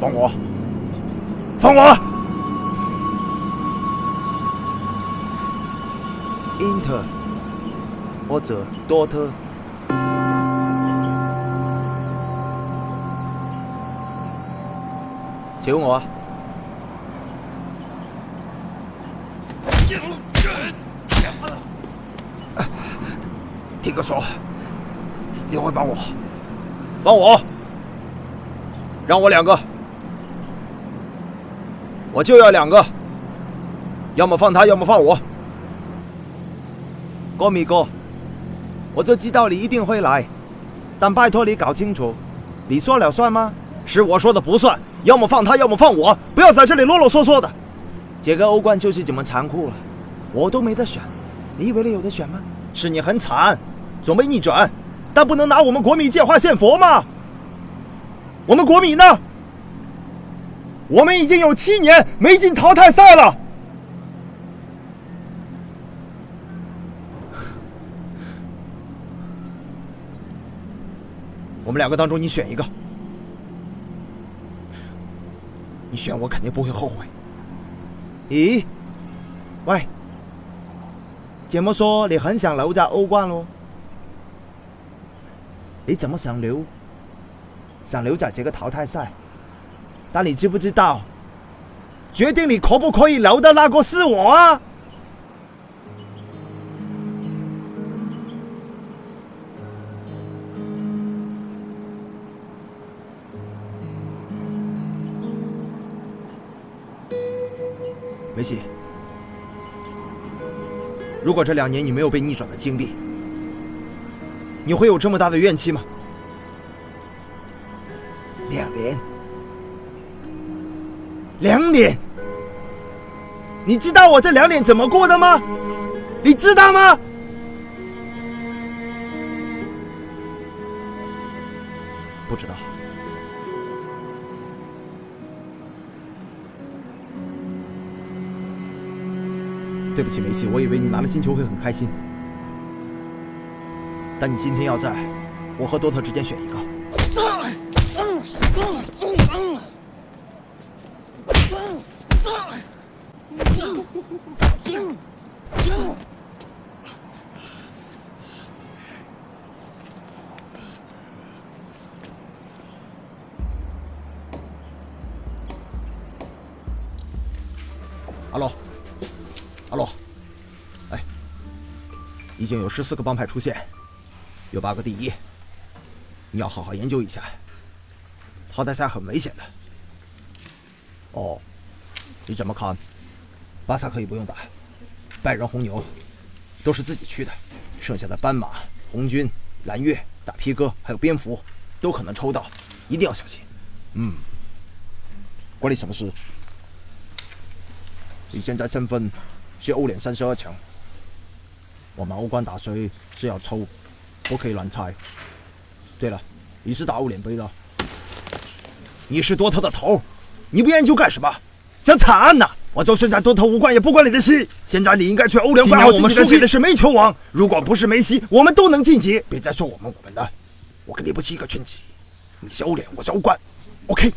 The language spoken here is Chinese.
放我！放我！Inter 或者 Daughter，求我！听哥说，你会帮我放我，让我两个，我就要两个，要么放他，要么放我。郭米哥，我就知道你一定会来，但拜托你搞清楚，你说了算吗？是我说的不算，要么放他，要么放我，不要在这里啰啰嗦嗦的。这个欧冠就是这么残酷了，我都没得选，你以为你有得选吗？是你很惨。总被逆转，但不能拿我们国米借花献佛吗！我们国米呢？我们已经有七年没进淘汰赛了。我们两个当中，你选一个。你选我，肯定不会后悔。咦？喂？怎么说？你很想留在欧冠喽？你怎么想留？想留在这个淘汰赛？但你知不知道，决定你可不可以留的那个是我啊！梅西，如果这两年你没有被逆转的经历，你会有这么大的怨气吗？两年，两点，你知道我这两点怎么过的吗？你知道吗？不知道。对不起，梅西，我以为你拿了金球会很开心。但你今天要在我和多特之间选一个。阿罗，阿罗，哎，已经有十四个帮派出现。有八个第一，你要好好研究一下。淘汰赛很危险的。哦，你怎么看？巴萨可以不用打，拜仁、红牛都是自己去的，剩下的斑马、红军、蓝月、大皮哥还有蝙蝠都可能抽到，一定要小心。嗯，关你什么事？你现在身份是欧联三十二强，我们欧冠打谁是要抽。不可以乱猜。对了，你是打欧联杯的，你是多特的头，你不研究干什么？想惨案呐！我就算在多特无冠，也不关你的事。现在你应该去欧联管好自己的事。的是煤球王，如果不是梅西，我们都能晋级。别再说我们我们的，我跟你不是一个圈子。你是欧联，我是欧冠，OK。